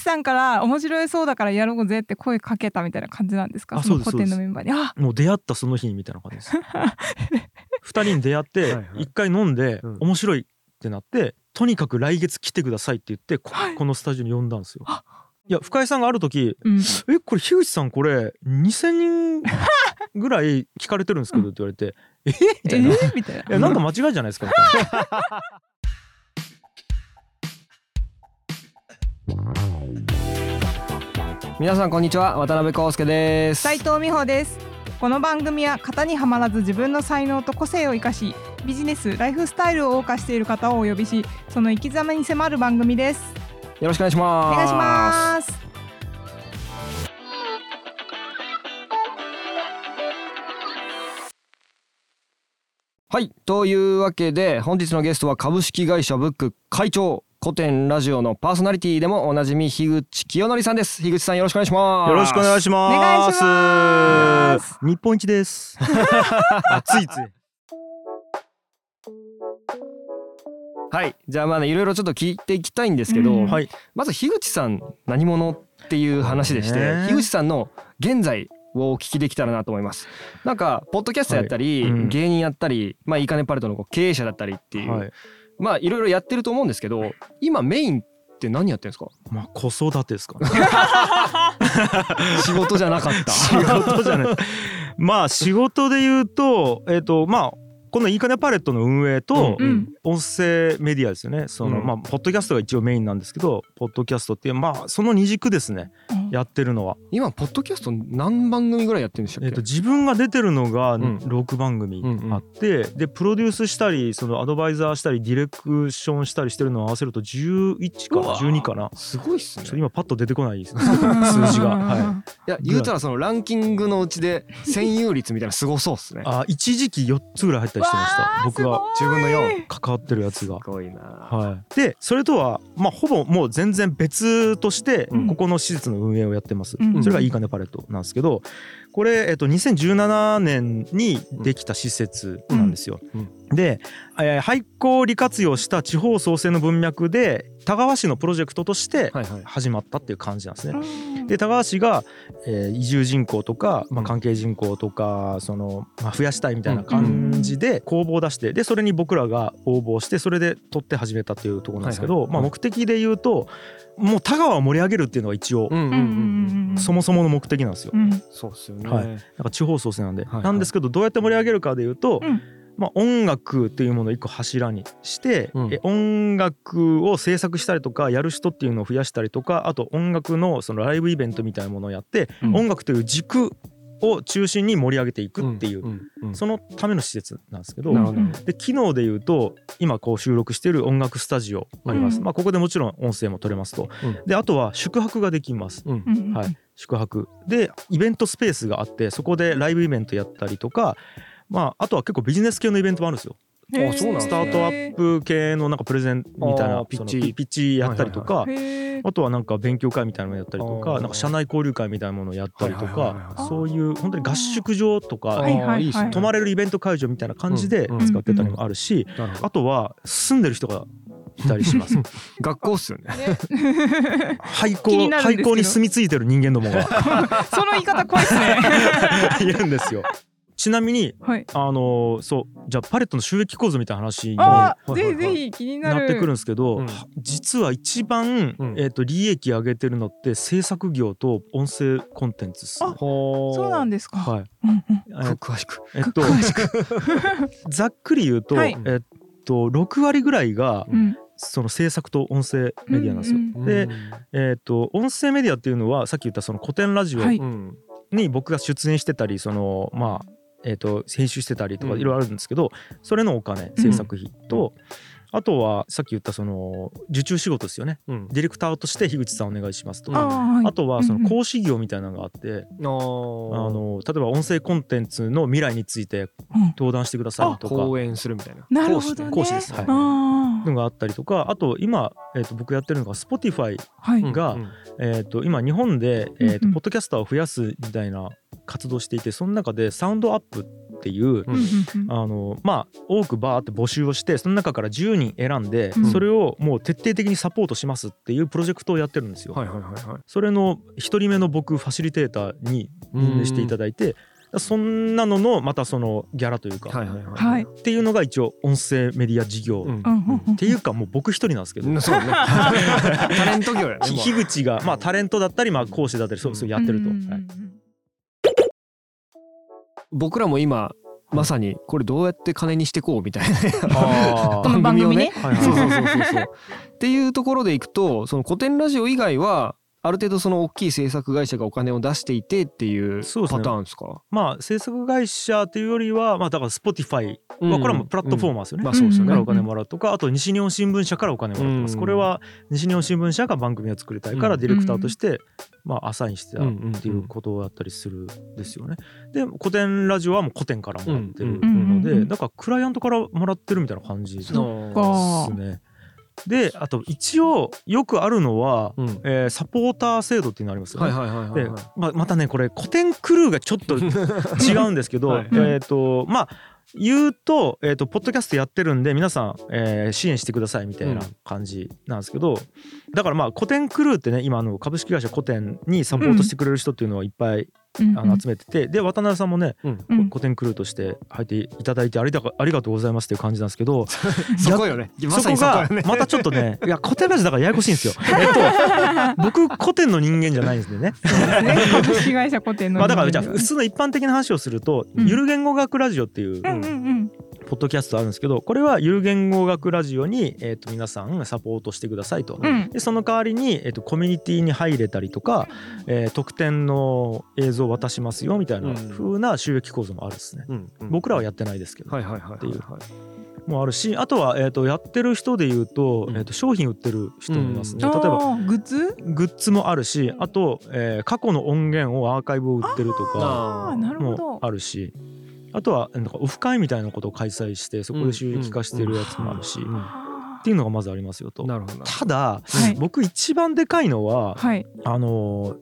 さんから面白いそうだからやろうぜって声かけたみたいな感じなんですか？あそのそうです。古典のメンバーに。あもう出会ったその日にみたいな感じです。二人に出会ってはいはい。一回飲んでうん。面白いってなってとにかく来月来てくださいって言ってこのスタジオに呼んだんですよ。いや深井さんがある時うん。えこれ樋口さんこれ2,000人ぐらい聞かれてるんですけどって言われて「え？みえたいな「いーみたいな。やなんか間違いじゃないですか」みたいな。皆さんこんにちは渡辺康介です。斉藤美穂です。この番組は型にはまらず自分の才能と個性を生かしビジネスライフスタイルを謳歌している方をお呼びしその生き様に迫る番組です。よろしくお願いします。お願いします。はいというわけで本日のゲストは株式会社ブック会長古典ラジオのパーソナリティでもおなじみ樋口清則さんです樋口さんよろしくお願いしますよろしくお願いします。お願いします日本一です。あついつい。はいじゃあまあねいろいろちょっと聞いていきたいんですけど、うんはい。まず樋口さん何者っていう話でして、ね樋口さんの現在をお聞きできたらなと思いますなんかポッドキャストやったり、はいうん芸人やったりまあいいかねパレットの経営者だったりっていう、はい。まあいろいろやってると思うんですけど今メインって何やってるんですか？まあ子育てですかね。仕事じゃなかった 仕事じゃない。まあ仕事で言うとえっ、とまあこのいいかねパレットの運営と音声メディアですよね。その、うんまあポッドキャストが一応メインなんですけど、ポッドキャストっていうまあその二軸ですね。やってるのは。今ポッドキャスト何番組ぐらいやってるんでしたっけ、えっと自分が出てるのがん6番組あって、でプロデュースしたりそのアドバイザーしたりディレクションしたりしてるのを合わせると11かうわ12かな？すごいっすねちょっと今パッと出てこないですね 数字が。はい。いや言うたらそのランキングのうちで占有率みたいなすごそうっすねあ一時期4つぐらい入ったりしてました。僕が自分の4関わってるやつが。すごいな、はい、でそれとはまあほぼもう全然別としてうん。ここの施設の運営をやってます、うん。それがいいかねパレットなんですけどこれ、えっと、2017年にできた施設なんですよ。うん。で、えー廃校を利活用した地方創生の文脈で田川市のプロジェクトとしてはいはい。始まったっていう感じなんですね。うん。で田川市が、えー移住人口とか、まあ、うん関係人口とかその、まあ、増やしたいみたいな感じで公募を出してでそれに僕らが応募してそれで取って始めたっていうところなんですけど、まあ、はいはい。はい目的で言うともう田川を盛り上げるっていうのが一応、うんうんうんうんそもそもの目的なんですよ。うん。そうっすよね、はい。なんか地方創生なんで、はいはい。なんですけどどうやって盛り上げるかでいうと、うんまあ、音楽っていうものを一個柱にして、うん。え音楽を制作したりとかやる人っていうのを増やしたりとかあと音楽のそのライブイベントみたいなものをやって、うん。音楽という軸を中心に盛り上げていくっていう、んうんそのための施設なんですけどで機能でいうと今こう収録している音楽スタジオあります、うん。まあ、ここでもちろん音声も取れますと、うん。であとは宿泊ができます。うん。うん。はい、宿泊。でイベントスペースがあってそこでライブイベントやったりとか、まあ、あとは結構ビジネス系のイベントもあるんですよ。そうなんだスタートアップ系のなんかプレゼンみたいあなー。ピッチピッチやったりとか、あとはなんか勉強会みたいなのやったりとかなんか社内交流会みたいなものをやったりとはいはいはいはいかそういう本当に合宿場とかはいはいはいいい。っすね泊まれるイベント会場みたいな感じでうん使ってたりもあるしあとは住んでる人がいたりします。学校っすよね。廃校廃校に住み着いてる人間どもが。その言い方怖いですね。いるんですよ。ちなみにはい。あのそうじゃあパレットの収益構造みたいな話にぜひぜひ気になる。ってくるんですけど、うん。実は一番、うん。えー、と利益上げてるのって制作業と音声コンテンツっす。あほそうなんですか。はい。うんうん。え詳しく。えっとざっくり言うと、はい。えっと6割ぐらいがうん。その制作と音声メディアなんですよ。うんうんでえっと音声メディアっていうのはさっき言ったその古典ラジオに僕が出演してたりそのまあえー、と編集してたりとかうん。いろいろあるんですけど、それのお金制作費と、あとはさっき言ったその受注仕事ですよね。うん。ディレクターとして樋口さんお願いしますとうん。か、あとはそうんうん。の講師業みたいなのがあって、あの例えば音声コンテンツの未来についてうん。登壇してくださいとか。講演するみたいな。なるほどね。講師です。はい。のがあったりとかあと今、えー、と僕やってるのが Spotify はい。うんがうん。えー、と今日本で、えーとうん。うんポッドキャスターを増やすみたいな活動をしていてその中でサウンドアップっていう、うん。あのまあ多くバーって募集をしてその中から10人選ん。で、うん。それをもう徹底的にサポートしますっていうプロジェクトをやってるん。ですよ。はいはいはいはいそれの一人目の僕ファシリテーターに任命していただいてそん。なののまたそのギャラというか、はいはいはいはいっていうのが一応音声メディア事業、うん。うん。っていうかもう僕一人なん。ですけど、うん。そうねタレント業や樋口が、まあ、タレントだったり、まあ、講師だったりそうそうやってると。はい僕らも今まさにこれどうやって金にしてこうみたいな。番組ね。っていうところでいくとその古典ラジオ以外はある程度その大きい制作会社がお金を出していてっていうパターンですか？まあ制作会社というよりは、まあ、だから Spotify はこれはもうプラットフォーマーですよね。まあそうですよね。からお金もらうとかあと西日本新聞社からお金もらってます、うん。これは西日本新聞社が番組を作りたいからうん。ディレクターとして、まあ、アサインしてたっていうことだったりするんですよね。で古典ラジオはもう古典からもらってるので、うん。だからクライアントからもらってるみたいな感じですね。であと一応よくあるのは、うん。えーサポーター制度っていうのありますよね。ではいままたねこれ古典クルーがちょっと 違うんですけど、はい。えっ、とまあ言うと,、えー、とポッドキャストやってるんで皆さん、えー支援してくださいみたいな感じなんですけど、だからまあ古典クルーってね今あの株式会社古典にサポートしてくれる人っていうのはいっぱい、うんあの集めててで渡辺さんもね、うん。うん。古典クルーとして入っていただいてありがありがとうございますっていう感じなんですけど そこよね。まさそこがにそこよね。またちょっとね いや古典ラジオだからややこしいんですよ。えっと僕古典の人間じゃないんですね。株式会社固定のまあだからじゃあ普通の一般的な話をすると、うん。ゆる言語学ラジオっていううんうんうんポッドキャストあるんですけどこれはゆる言語学ラジオに、えー、と皆さんサポートしてくださいと。うん。でその代わりに、えー、とコミュニティに入れたりとか、えー特典の映像を渡しますよみたいなうん。風な収益構造もあるんですね。うんうん僕らはやってないですけど、っていうはいもあるしあとは、えー、とやってる人で言うと,、うん。えー、と商品売ってる人もいますね。あ例えばーグッズ？グッズもあるしあと、えー過去の音源をアーカイブを売ってるとか。ああなるほもどあるしあとはなんかオフ会みたいなことを開催してそこで収益化してるやつもあるし、うんうんっていうのがまずありますよと。なるほどな。ただ、はい。僕一番でかいのは、はい。あの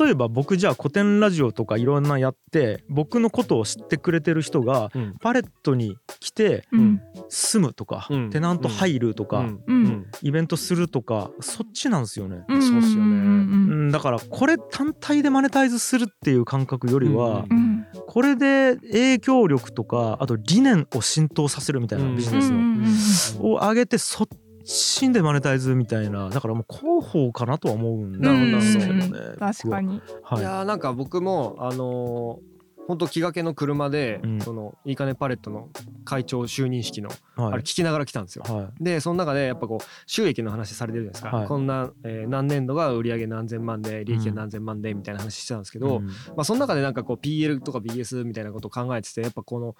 例えば僕じゃあ古典ラジオとかいろんなやって僕のことを知ってくれてる人がうん。パレットに来てうん。住むとか、うん。テナント入るとか、うん。うん。イベントするとかそっちなんですよね。うんそうっすよね。だからこれ単体でマネタイズするっていう感覚よりは、うんうんこれで影響力とかあと理念を浸透させるみたいなうん。ビジネスを上げてそっちでマネタイズみたいなだからもう広報かなとは思うんなるほどですけどね。うん。確かに。僕はい。いやーなんか僕もあのー本当気がけの車で、うん。そのいいかねパレットの会長就任式の、はい。あれ聞きながら来たんですよ。はい。でその中でやっぱこう収益の話されてるじゃないですか、はい。こんな、えー何年度が売上何千万で利益が何千万でみたいな話してたんですけど、うん。まあ、その中でなんかこう PL とか BS みたいなことを考えててやっぱこの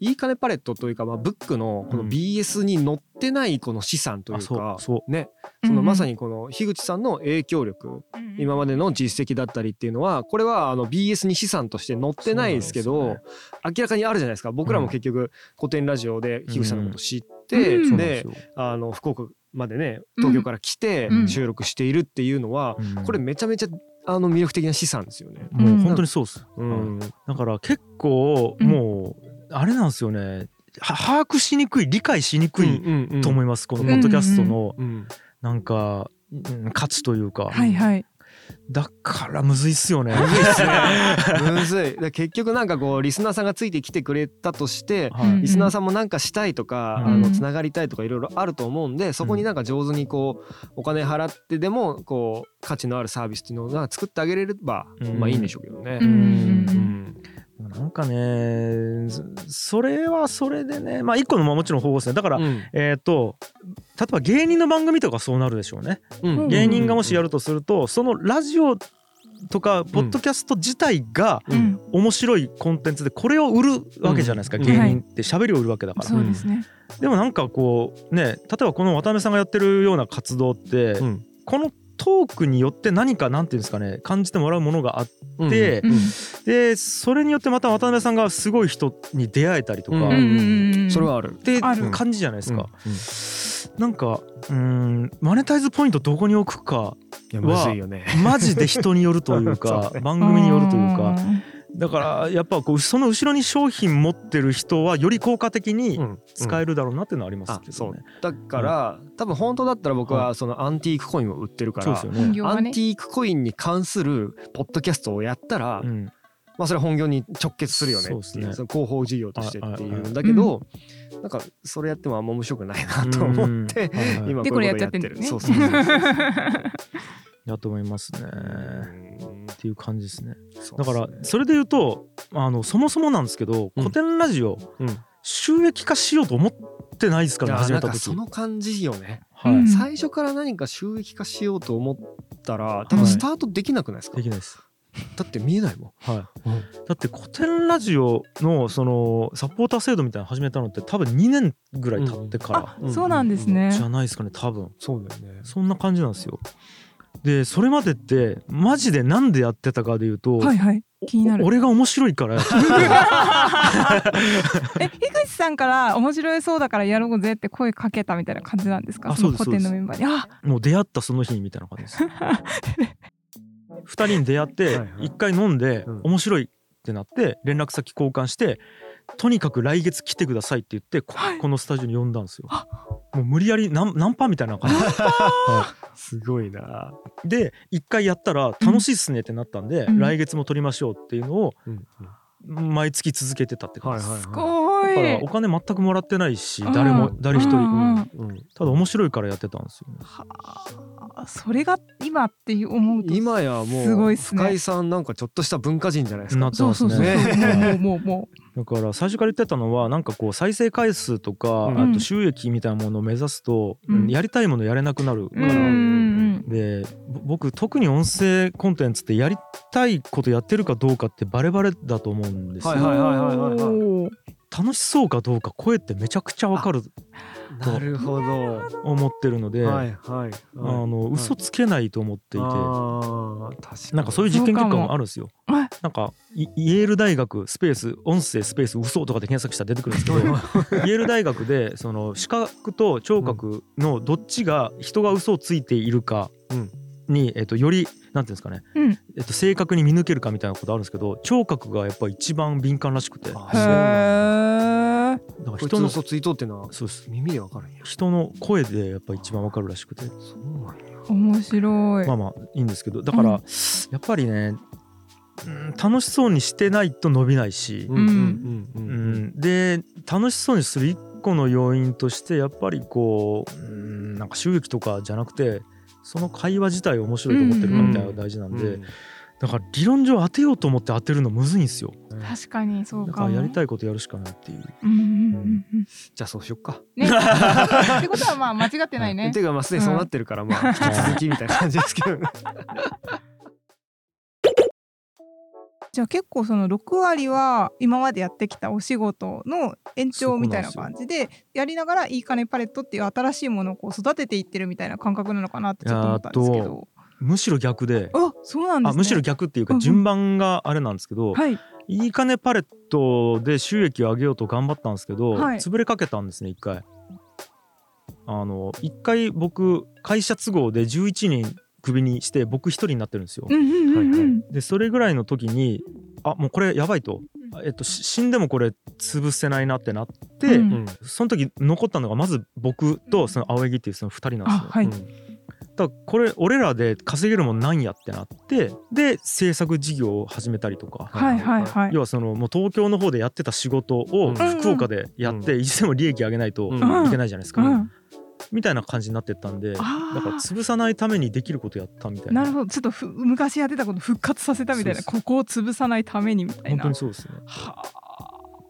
いいかねパレットというかまあブックのこのうん。BS に載ってないこの資産というあそうか、そう。ね。そのまさににこの樋口さんの影響力今までの実績だったりっていうのはこれはあの BS に資産として載ってないですけどそうなんで明らかにあるじゃないですか。僕らも結局古典ラジオで樋口さんのこと知って、うんであの福岡までね東京から来てうん。収録しているっていうのは、うん。これめちゃめちゃあの魅力的な資産ですよね。もう本当にそうっす、うん。はい。だから結構うん。もうあれなんですよね。は把握しにくい理解しにくいと思います、このポッドキャストのうんなんか、うん価値というか、はいはい。だからむずいっすよね。むずいっすね。むずい。で結局なんかこうリスナーさんがついてきてくれたとして、はい。リスナーさんもなんかしたいとか、うん。あのつながりたいとかいろいろあると思うんでそこになんか上手にこうお金払ってでもこう価値のあるサービスっていうのをなんか作ってあげれれば、うん。まあいいんでしょうけどね。う。ん。うんなんかねそそれはそれでねまあ一個のまあもちろん方法ですね。だから、うん。えっ、と例えば芸人の番組とかそうなるでしょうね、うん。芸人がもしやるとするとそのラジオとかポッドキャスト自体が面白いコンテンツでこれを売るわけじゃないですか、うん。芸人って。喋りを売るわけだから、ですね。でもなんかこうね例えばこの渡辺さんがやってるような活動って、うん。このトークによって何かなんていうんですかね感じてもらうものがあって、うんでそれによってまた渡辺さんがすごい人に出会えたりとか、うんうんうんうんそれはある。って感じじゃないですか、うんなんかうんマネタイズポイントどこに置くかいやむずいよね。マジで人によるというか そうね。番組によるというかだからやっぱこうその後ろに商品持ってる人はより効果的に使えるだろうなっていうのはありますあそう。けどね。だから、多分本当だったら僕はそのアンティークコインを売ってるから、ね。アンティークコインに関するポッドキャストをやったら、うん、まあそれは本業に直結するよねっていうそうですね。その広報事業としてっていはいはいはい。うんだけど、なんかそれやってもあんま面白くないなと思って、うん。はいはい今でこれやっちゃってんだよね。そうそうそうだ と思いますね。うんっていう感じですね。だからそれで言うとあのそもそもなんですけどうん。古典ラジオうん。収益化しようと思ってないですからね始めた時。なんかそ。の感じよね、はい、うん。最初から何か収益化しようと思ったら多分スタートできなくないですか、できないです。だって見えないもん、はい。だって古典ラジオのそのサポーター制度みたいなの始めたのって多分2年ぐらい経ってかあそうなんですね。らじゃないですかね多分。そうだよね。そんな感じなんですよ。でそれまでってマジでなんでやってたかで言うと、はいはい。気になる。お俺が面白いから。え樋口さんから面白いそうだからやろうぜって声かけたみたいな感じなんですか？あそですのメンバーに。あもう出会ったその日にみたいな感じです。二人に出会って一回飲んでうん。面白いってなって連絡先交換してとにかく来月来てくださいって言ってこはい。このスタジオに呼んだんですよ。もう無理やりナンナンパみたいな感じ。は すごいな、いで一回やったら楽しいっすねってなったんで、うん。来月も撮りましょうっていうのをうん毎月続けてたって感じです。すごいだからお金全くもらってないしうん。誰も誰一人、うんうんうん。ただ面白いからやってたんですよね。はあそれが今って思うと今やもうすごいっすね。深井さんなんかちょっとした文化人じゃないですか。なってますそうそうそう、ね。もうもうもだから最初から言ってたのはなんかこう再生回数とか、うん。あと収益みたいなものを目指すと、うん。やりたいものやれなくなる。から、でぼ僕特に音声コンテンツってやりたいことやってるかどうかってバレバレだと思うんですよ、はいはいはいはいはい楽しそうかどうか声ってめちゃくちゃわかるなるほど。思ってるので、はいはいあの嘘つけないと思っていて、あー確かに。なんかそういう実験結果ももあるんですよ。はいなんかイイェール大学スペース音声スペース嘘とかで検索したら出てくるんですけど イェール大学でその視覚と聴覚のどっちが人が嘘をついているかうんに、えっと、よりなんていうんですかね、うん。えっと、正確に見抜けるかみたいなことあるんですけど聴覚がやっぱり一番敏感らしくて。だ。から人のこいつ嘘ついとうってのはそうです。耳でわかるんや。人の声でやっぱ一番わかるらしくて。そうなんや。面白い。まあまあいいんですけど。だから、うん。やっぱりね、うん楽しそうにしてないと伸びないし、うんうんううんうん。ん、で楽しそうにする一個の要因としてやっぱりこう、うん、なんか収益とかじゃなくてその会話自体を面白いと思ってるかみたいなのが大事なんで、うんだから理論上当てようと思って当てるのむずいんですよ。確かにそうだからかもやりたいことやるしかないっていう。うんうんうんうんじゃあそうしよっか。ね。ってことはまあ間違ってないね。ていうかまあすでにそうなってるからまあ引き続きみたいな感じですけどねじゃあ結構その6割は今までやってきたお仕事の延長みたいな感じでやりながらいい金パレットっていう新しいものをこう育てていってるみたいな感覚なのかなってちょっと思ったんですけど。むしろ逆で。あそうなんですね。あむしろ逆っていうか順番があれなんですけど、はい。いい金パレットで収益を上げようと頑張ったんですけど、はい。潰れかけたんですね一回。あの一回僕会社都合で11人クビにして僕一人になってるんですよ。でそれぐらいの時にあもうこれやばいと、えっと、し死んでもこれ潰せないなってなって、うん。うん。その時残ったのがまず僕とその青柳っていうその2人なんですよ。あはい、うん。だからこれ俺らで稼げるもんなんやってなってで制作事業を始めたりとか。はいはいはい。要はそのもう東京の方でやってた仕事をうん。福岡でやっていつでも利益上げないとうん。いけないじゃないですか、うん、みたいな感じになってったんでだから潰さないためにできることやったみたいな。なるほど。ちょっとふ昔やってたこと復活させたみたいな。そうここを潰さないためにみたい本な。当にそうですね。は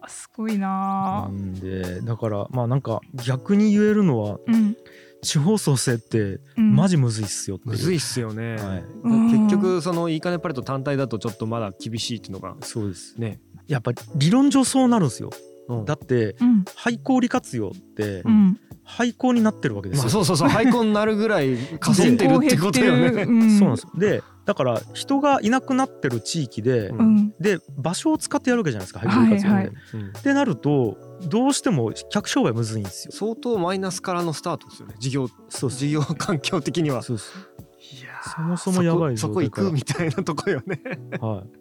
あすごいなあ。なんでだからまあなんか逆に言えるのはうん。地方創生ってうん。マジむずいっすよっう。むずいっすよね、はい。うん結局そのいい金パレット単体だとちょっとまだ厳しいっていうのがそうです。ね、やっぱ理論上そうなるんですよ。うんだってうん。廃校利活用ってうん。廃校になってるわけですよ、まあそうそうそう廃校になるぐらい稼いでるってことよね。うん。そうなんです。よでだから人がいなくなってる地域で、うん。うん。で場所を使ってやるわけじゃないですか廃校利活用って、はいはい。うん。ってなるとどうしても客商売むずいんですよ。相当マイナスからのスタートですよね。事業そう事業環境的には。そうです。いやそもそもやばいそこそこ行くみたいなとこよね。はい。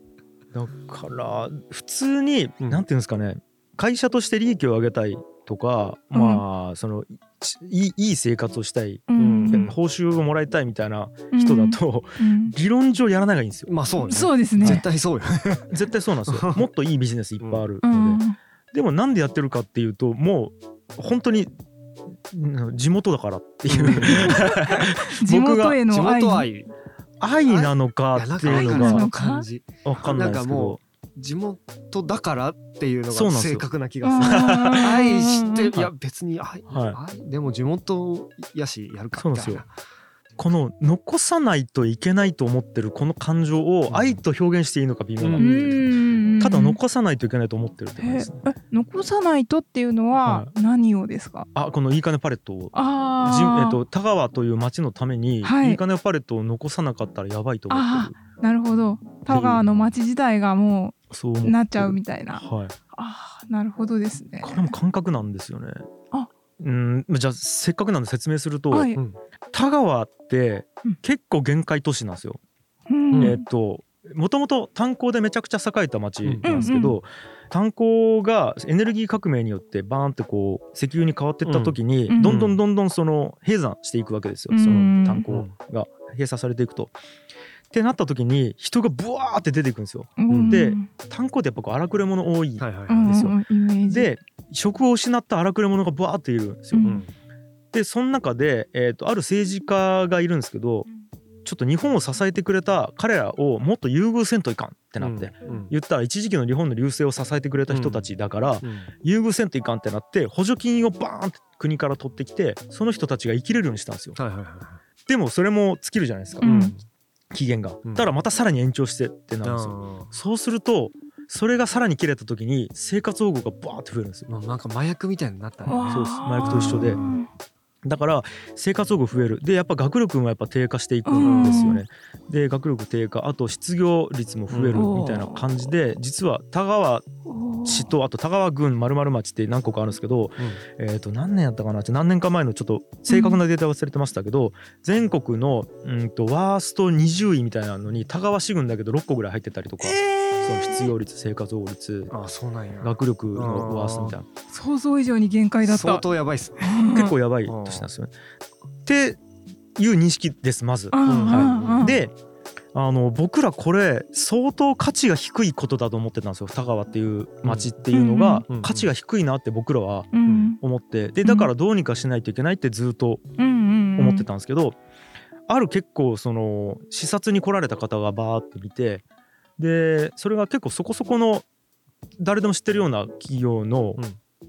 だから普通に、うん。なんていうんですかね会社として利益を上げたいとか、うん。まあそのちいい生活をしたい、うん。うん。報酬をもらいたいみたいな人だと、うん。理論上やらないがいいんですよ。まあそうね。そうですね。絶対そうよね。絶対そうなんですよ。もっといいビジネスいっぱいあるうので、ん。でもなんでやってるかっていうともう本当にうん地元だからっていう、地元へ地の愛。元愛。愛なのかっていうののが感じ。分かんないですけど地元だからっていうのが正確な気がする。愛していはい。や別に愛,、は愛？でも地元やしやるかそうなんですよ。みたいなこの残さないといけないと思ってるこの感情を愛と表現していいのか微妙な。ん。うん。ただ残さないといけないと思ってるって感じえですね。え残さないとっていうのは何をですか、あこのいいかねパレットを。あえっと、田川という町のために、はい。いいかねパレットを残さなかったらやばいと思ってる。なるほど。田川の町自体がもそう思ってる。うなっちゃうみたいな。はい。ああなるほどですね。これも感覚なんですよね。あ。うんじゃあせっかくなんで説明すると、はいうん田川ってうん。結構限界都市なんですよ、うん。えっともともと炭鉱でめちゃくちゃ栄えた町なんですけど、うん炭鉱がエネルギー革命によってバーンってこう石油に変わっていった時に、うん。どんどんどんどんその閉山していくわけですよ、うん。その炭鉱が閉鎖されていくと。ってなった時に人がブワーって出ていくんですよ。うん。で炭鉱ってやっぱこう荒くれ者多い、はいはいはいうん。ですようん。イメージ。で職を失った荒くれ者がブワーっているんですよ。うんうんでその中で、えー、とある政治家がいるんですけどちょっと日本を支えてくれた彼らをもっと優遇せんといかんってなって、うん言ったら一時期の日本の流星を支えてくれた人たちだから、うん優遇せんといかんってなって補助金をバーンって国から取ってきてその人たちが生きれるようにしたんですよ。はいはいはいでもそれも尽きるじゃないですか、うん。期限が。うん。だからまたさらに延長してってなるんですよ。あそうするとそれがさらに切れた時に生活保護がバーって増えるんですよ。なんか麻薬みたいになったね。そうです。麻薬と一緒で。うんだから生活保護増える。でやっぱ学力もやっぱ低下していくんですよね。で学力低下あと失業率も増えるみたいな感じで実は田川市とあと田川郡丸々町って何個かあるんですけど、えー、と何年やったかな？って何年か前のちょっと正確なデータ忘れてましたけど、全国のうんとワースト20位みたいなのに田川市郡だけど6個ぐらい入ってたりとか、その失業率生活保護率ああそうなんや。学力のワーストみたいな。想像以上に限界だった。相当やばいっすね。結構やばい年なんですよね。っていう認識ですまず。であの僕らこれ相当価値が低いことだと思ってたんですよ。田川っていう町っていうのが価値が低いなって僕らはうん。思って。でだからどうにかしないといけないってずっと思ってたんですけど、ある結構その視察に来られた方がバーって見てでそれが結構そこそこの誰でも知ってるような企業のうん。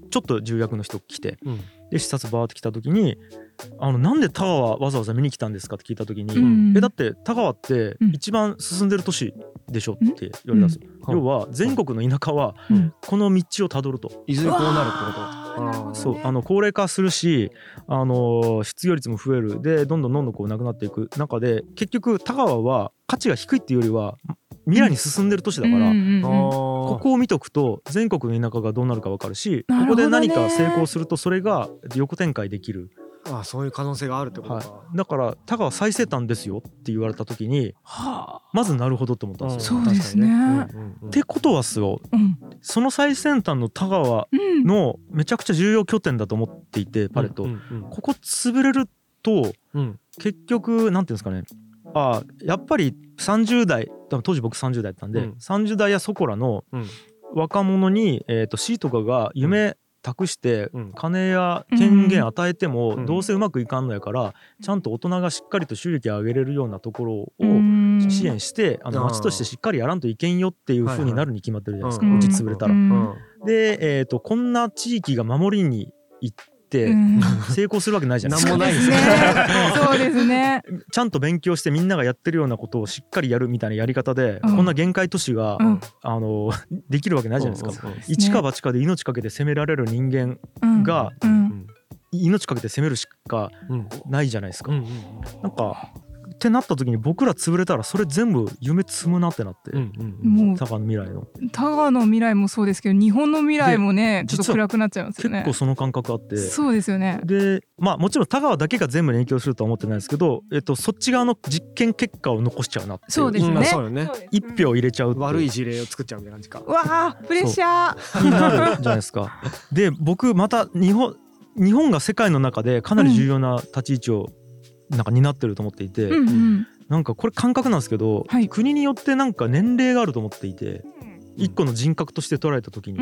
ちょっと重役の人来てうんで視察バーって来た時に「あのなんで田川わざわざ見に来たんですか?」って聞いた時に「うん。えだって田川ってうん。一番進んでる都市でしょ」って言われたんですよ。うん。要は全国の田舎はうん。この道をたどると。いずれこうなるってわーなるほどね。そうあの高齢化するしあの失業率も増える。でどんどんどんどんこうなくなっていく中で結局田川は価値が低いっていうよりは未来に進んでる都市だから、うんうんうん。ここを見とくと全国の田舎がどうなるか分かるしね。ここで何か成功するとそれが横展開できる、ああそういう可能性があるってことはか、い、だから田川最西端ですよって言われた時にはあ。まずなるほどと思ったんですよ。そうですね。確かにね。うんうんうん。ってことはすよ。うん。その最先端の田川うん。のめちゃくちゃ重要拠点だと思っていてパレット、うんうんここ潰れるとうん。結局なんていうんですかね。あやっぱり30代当時僕30代だったんで、うん。30代やそこらのうん。若者に、えー、と C とかが夢託してうん。金や権限与えてもうん。どうせうまくいかんのやからちゃんと大人がしっかりと収益を上げれるようなところをうん。支援してあの町としてしっかりやらんといけんよっていう風になるに決まってるじゃないですか、うち潰れたら。で、えー、とこんな地域が守りに行ってうん。成功するわけないじゃないですか。なんもないですね。そうですね。ちゃんと勉強してみんながやってるようなことをしっかりやるみたいなやり方で、うん。こんな限界都市が、うん。あの できるわけないじゃないですか。一か八かで命かけて攻められる人間うん。がうん。命かけて攻めるしかうんないじゃないですか。うんうん。なんかってなった時に僕ら潰れたらそれ全部夢積むなってなって、うんうんうん。もう佐賀の未来の。タガの未来もそうですけど日本の未来もねでちょっと暗くなっちゃいますよね。結構その感覚あって。そうですよね。でまあもちろん田川だけが全部に影響するとは思ってないですけど、えっと、そっち側の実験結果を残しちゃうなってう。んそうですね。まあそうよね。一票入れちゃう悪い事例を作っちゃうみたいな感じか。うわあプレッシャーになるじゃないですか。で僕また日本日本が世界の中でかなり重要な立ち位置をなんか担ってると思っていて、うんうん。なんかこれ感覚なんですけど、はい。国によってなんか年齢があると思っていて一個の人格として捉えた時に、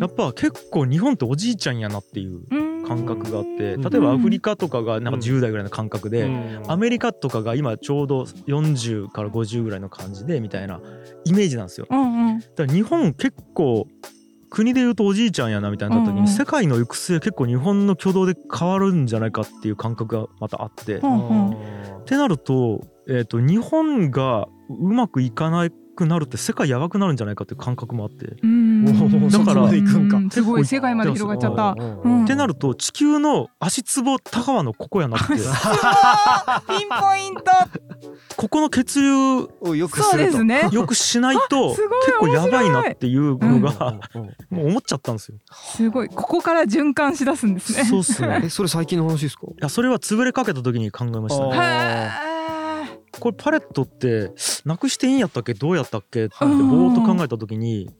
やっぱ結構日本っておじいちゃんやなっていううん。感覚があってうん例えばアフリカとかがなんか10代ぐらいの感覚で、うん。アメリカとかが今ちょうど40から50ぐらいの感じでみたいなイメージなんですよ。うんうん。だから日本結構国で言うとおじいちゃんやなみたいになった時に、うんうん。世界の行く末結構日本の挙動で変わるんじゃないかっていう感覚がまたあって、っうんうん。てなると,、えー、と日本がうまくいかなくなるって世界やばくなるんじゃないかっていう感覚もあって。っうん。だからすごい世界まで広がっちゃった。うん。てなると地球の足つぼ田川のここやなって。ピンポイントここの血流をよくすると。ね。よくしないと結構やばいなっていうのが、うん もう思っちゃったんですよ。すごい。ここから循環しだすんですね。そうっすね。えそれ最近の話ですか？いやそれは潰れかけた時に考えました。ね。これパレットってなくしていいんやったっけ？どうやったっけ？ってぼうん。ーっと考えた時に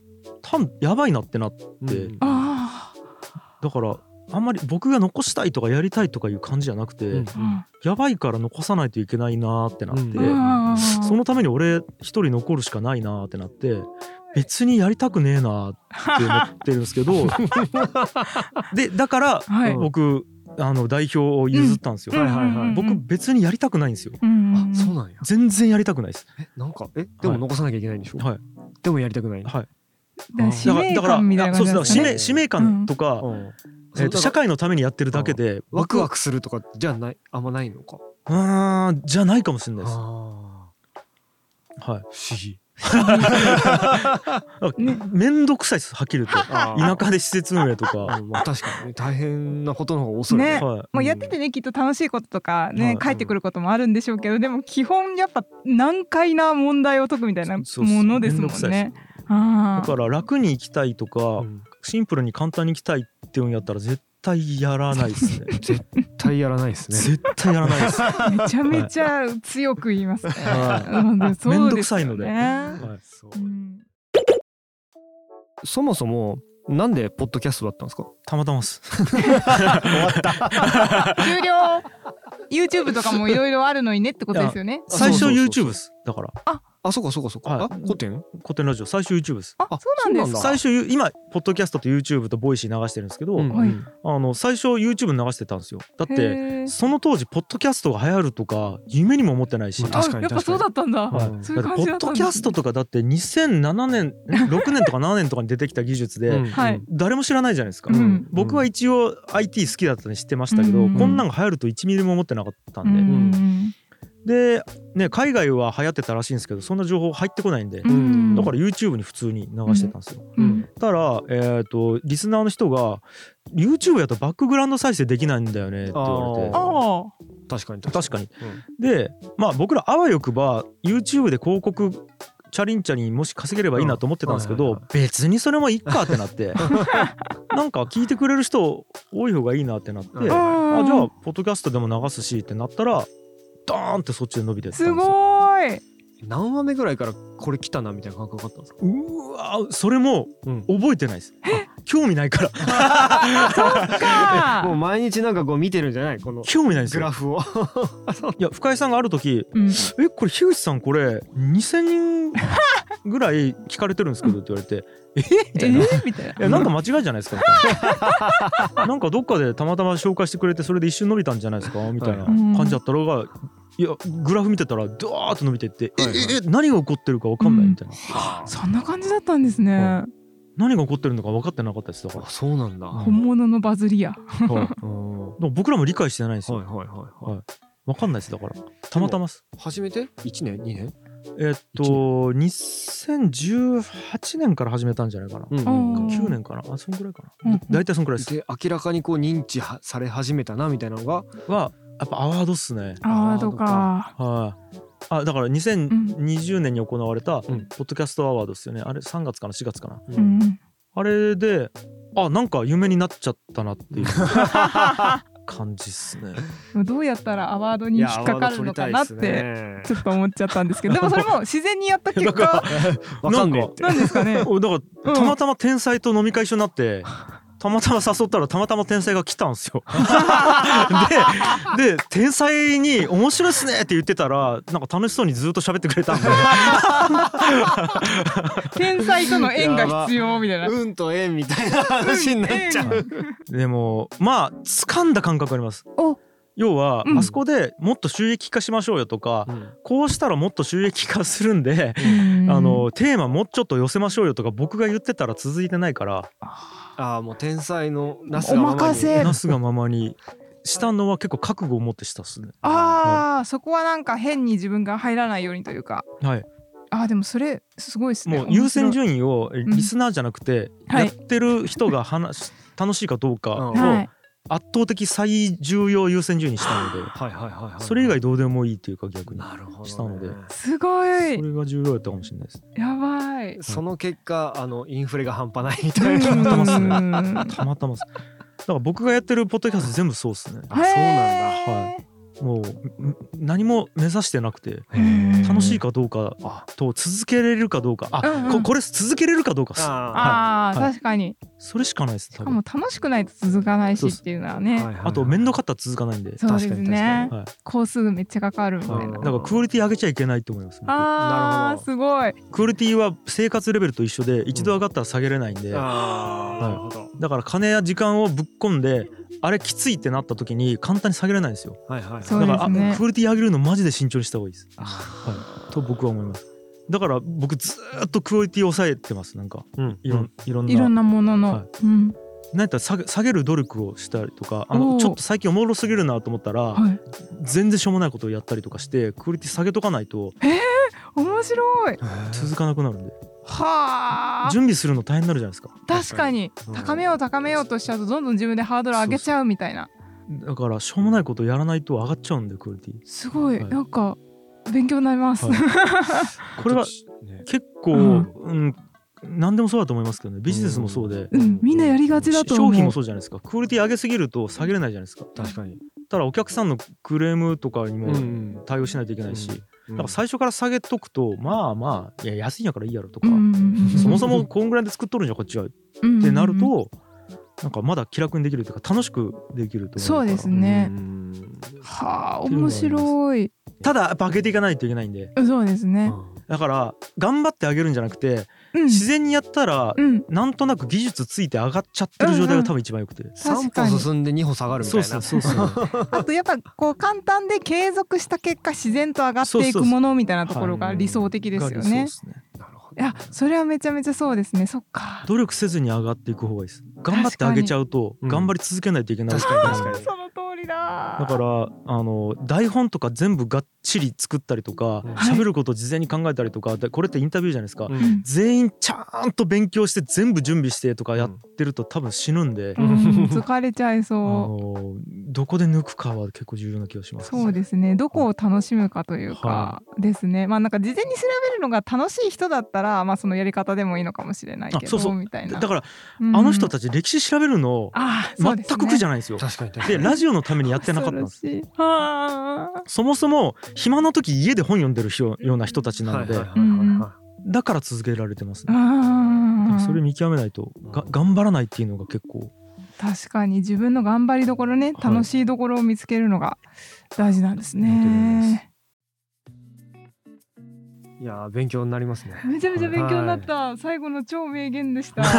多分やばいなってなって。うん。あだからあんまり僕が残したいとかやりたいとかいう感じじゃなくて、うん。ーやばいから残さないといけないなーってなって、うんうんそのために俺一人残るしかないなーってなって別にやりたくねえなーって思ってるんですけど でだからはい。僕あの代表を譲ったんですよ。はいはいはい。僕別にやりたくないんですよ。うん。あそうなんや。全然やりたくないです。えなんかえでも残さなきゃいけないんでしょ？はい。でもやりたくない。はい。だから使命感みたいなそう感じですかねですだから使命使命感とか、うん。えーと社会のためにやってるだけでワクワククするとかじゃないあんまないのか？うーんじゃないかもしれないです。あはい。不思議。ね面倒くさいですはっきり言って。あ田舎で施設運営とか。うんまあ確かにね大変なことの方が恐れね。ねはい。もうやっててねきっと楽しいこととかはい。ね返ってくることもあるんでしょうけどでも基本やっぱ難解な問題を解くみたいなそうそうものですもんめんどくさいねで。あだから楽に生きたいとか、うん。シンプルに簡単に生きたいっていうんやったら絶対やらないで すね。絶対やらないですね。絶対やらないです。あ めちゃめちゃ強く言いますね。はめんどくさいので。はいそう。うん。そもそもなんでポッドキャストだったんですか？たまたま。終わった。終了。YouTube とかもいろいろあるのにねってことですよね。最初そうそうそうそう。YouTube です。だから。あそうかそうかそうか。はい。あコテン？コテンラジオ。最初 YouTube です。あそうなんですか？最初今ポッドキャストと YouTube と Voicy 流してるんですけど、うん。はい。あの最初 YouTube 流してたんですよ。だってへー。その当時ポッドキャストが流行るとか夢にも思ってないし、まあ確かにあやっぱそうだったんだ。はい。うん。そういうだってポッ感じだったんだドキャストとかだって2007年6年とか7年とかに出てきた技術で、うん。はい。誰も知らないじゃないですか、うん。僕は一応 IT 好きだったんで知ってましたけど、うん。こんなんが流行ると1ミリも思ってなかったんで、うんで、ね、海外は流行ってたらしいんですけどそんな情報入ってこないんで、うん。だから YouTube に普通に流してたんですよ。うん。たら、えー、とリスナーの人が YouTube やとバックグラウンド再生できないんだよねって言われて。ああ確かに確かに。うん。でまあ僕らあわよくば YouTube で広告チャリンチャリンもし稼げればいいなと思ってたんですけどうんはいは別にそれもいいかってなって。なんか聞いてくれる人多い方がいいなってなって。うんあじゃあポッドキャストでも流すしってなったらドーンってそっちで伸びてったんですすよ。ごい。何話目ぐらいからこれ来たなみたいな感覚あったんですか？うわそれもうん覚えてないです。興味ないから。か。もう毎日なんかこう見てるんじゃない？この興味ないんですよ。グラ。フを。いや深井さんがある時うん。えこれ樋口さんこれ2,000人ぐらい聞かれてるんですけどって言われて「え？みえたいな。いーみたいな。やなんか間違いじゃないですか。みたいななんかどっかでたまたま紹介してくれてそれで一瞬伸びたんじゃないですか？みたいなうん。感じだったのがいやグラフ見てたらドワーッと伸びてって「はいはい。え？え何が起こってるか分かんない」みたいな、そんな感じだったんですね。何が起こってるのか分かってなかったですだから。あそうなんだ。うん。本物のバズりや。はい。うん。は でも僕らも理解してないんですよ、いはいはいはい。はい。分かんないですだから。たまたまです初めて？1年？2年？えっと2018年から始めたんじゃないかな、うんうん9年かな？あそんぐらいかな、うん大体そんぐらいです。で明らかにこう認知はされ始めたなみたいなのが？はやっぱアワードっすね。アワードか。はい。あだから2020年に行われたポうんッドキャストアワードですよね。あれ3月かな？4月かな？うんあれであなんか夢になっちゃったなっていう 感じっすね。どうやったらアワードに引っかかるのかなってちょっと思っちゃったんですけどでもそれも自然にやった結果わかんねえってなんですかね おだからたまたま天才と飲み会一緒になって。たまたま誘ったらたまたま天才が来たんですよ。でで天才に「面白いっすね」って言ってたらなんか楽しそうにずっと喋ってくれたんで。天才との縁が必要みたいな。運と縁みたいな話になっちゃう。でもまあ掴んだ感覚あります。お。要は、うん。あそこでもっと収益化しましょうよとか、こうしたらもっと収益化するんで、うんあのテーマもうちょっと寄せましょうよとか僕が言ってたら続いてないからああもう天才のなすおがままに任せなすがままにしたのは結構覚悟を持ってしたっすね。ああ、そこはなんか変に自分が入らないようにというか。はい、ああでもそれすごいですね。もう優先位。順位をリスナーじゃなくて、はいやってる人が話し楽しいかどうかをうんはい。圧倒的最重要優先順位にしたのではいはいはいはい。それ以外どうでもいいっていうか逆にしたので。すごいそ。れが重要だったかもしれないです。やばい。その結果あのインフレが半端ないみうたいな。たまっすねんたまたまです。だから僕がやってるポッドキャスト全部そうですね。あそうなんだへーもうん何も目指してなくてうん楽しいかどうかと続けれるかどうか。あ、うんうんここれ続けれるかどうか。あはい。確かに。それしかないですしか多分も楽しくないと続かないしっていうのはね。はいあと面倒かったら続かないんで、そうです確かにねはい。工数めっちゃかかるみたいな。うん。だからクオリティ上げちゃいけないと思います、僕。ああなるほど。すごい。クオリティは生活レベルと一緒で一度上がったら下げれないんで、あーなるほど。だから金や時間をぶっ込んであれきついってなった時に簡単に下げれないんですよ。はいはいはい。そうだから、ですねあクオリティ上げるのマジで慎重にした方がい。いです、はい、と僕は思います。だから僕ずーっとクオリティを抑えてますなんか。うん。いろん,、いろんな。いろんなものの。はい。うん。なんやったら下げ下げる努力をしたりとかあのちょっと最近おもろすぎるなと思ったら、はい。全然しょうもないことをやったりとかしてクオリティ下げとかないと面白い。続かなくなるんではあ。準備するの大変になるじゃないですか。確かに。うん高めよう高めようとしちゃうとどんどん自分でハードル上げちゃうみたいな。だからしょうもないことをやらないと上がっちゃうんでクオリティ。すごい。はい。なんか勉強になります。はい。これはね。結構、ううんん何でもそうだと思いますけどね。ビジネスもそうで、うん、みんなやりがちだと思う。商品もそうじゃないですか。クオリティ上げすぎると下げれないじゃないですか。確かに。ただお客さんのクレームとかにもん対応しないといけないし、うんだから最初から下げとくとまあまあいや安いんやからいいやろとか、うんそもそもこんぐらいで作っとるんじゃんこっちはっうんてなると、なんかまだ気楽にできるというか楽しくできると思うそうですね。ねうん。はあ面白い。ただやっぱ上げていかないといけないんで。そうですね。だから頑張ってあげるんじゃなくてうん。自然にやったらうん。なんとなく技術ついて上がっちゃってる状態が多分一番よくて、三確かに。歩進んで二歩下がるみたいな。あとやっぱこう。簡単で継続した結果自然と上がっていくものみたいなところが理想的ですよね。っ。す。ねなるほどいやそれはめちゃめちゃそうですね。そっか。努力せずに上がっていく方がいいです頑張って上げちゃうとに。頑張り続けないといけない。確かに。確かに。その通りだ。だからあの台本とか全部がっちり作ったりとかうん。喋、ることを事前に考えたりとかでこれってインタビューじゃないですか、ううん。ん全員ちゃんと勉強して全部準備してとかやってると多分死ぬんで、うん。疲れちゃいあそのどこで抜くかは結構重要な気がしう。ます。そうですね。どこを楽しむかというかはですね。まあなんか事前に調べるのが楽しい人だったらまあそのやり方でもいいのかもしれないけどあそうそう。みたいな。だから、うん。あの人たち歴史調べるの全く苦じゃないんですよ。確かに確かに。でラジオのためにやってなかったんです。そもそも暇な時家で本読んでる人ような人たちなので、だから続けられてますね。それ見極めないとが頑張らないっていうのが結構確かに自分の頑張りどころね、はい楽しいところを見つけるのが大事なんですね。い。いやー勉強になりますね。めちゃめちゃ勉強になった、最後の超名言でした。クオ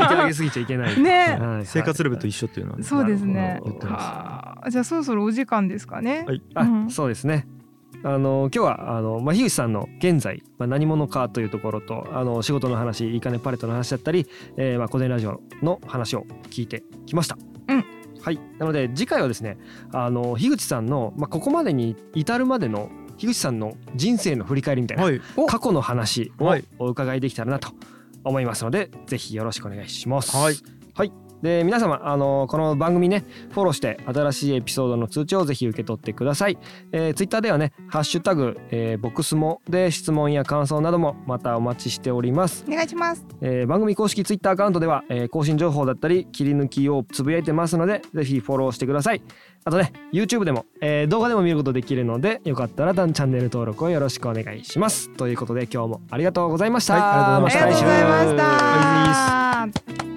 リティ上げすぎちゃいけない。ねはいはい生活レベルと一緒っていうのはね、そうですね言ってますはあじゃあそろそろお時間ですかね。はいあ、うんそうですね。あの今日はあの、まあ、樋口さんの現在、まあ、何者かというところとあの仕事の話いいかねパレットの話だったり、えーまあ、古典ラジオの話を聞いてきました。うんはい、なので次回はですねあの樋口さんの、まあ、ここまでに至るまでの樋口さんの人生の振り返りみたいな、はい。お。過去の話をはい。お伺いできたらなと思いますので、ぜひよろしくお願いします。はい、はい、で皆様あのこの番組ねフォローして新しいエピソードの通知をぜひ受け取ってください、えー、ツイッターではねハッシュタグ、えー、ボックスもで質問や感想などもまたお待ちしております。お願いします、えー、番組公式ツイッターアカウントでは、えー、更新情報だったり切り抜きをつぶやいてますのでぜひフォローしてください。あとね YouTube でも、えー、動画でも見ることできるのでよかったらチャンネル登録をよろしくお願いします。ということで今日もありがとうございました、はい、ありがとうございました。ありがとうございました